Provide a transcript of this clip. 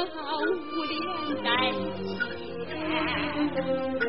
无脸代钱。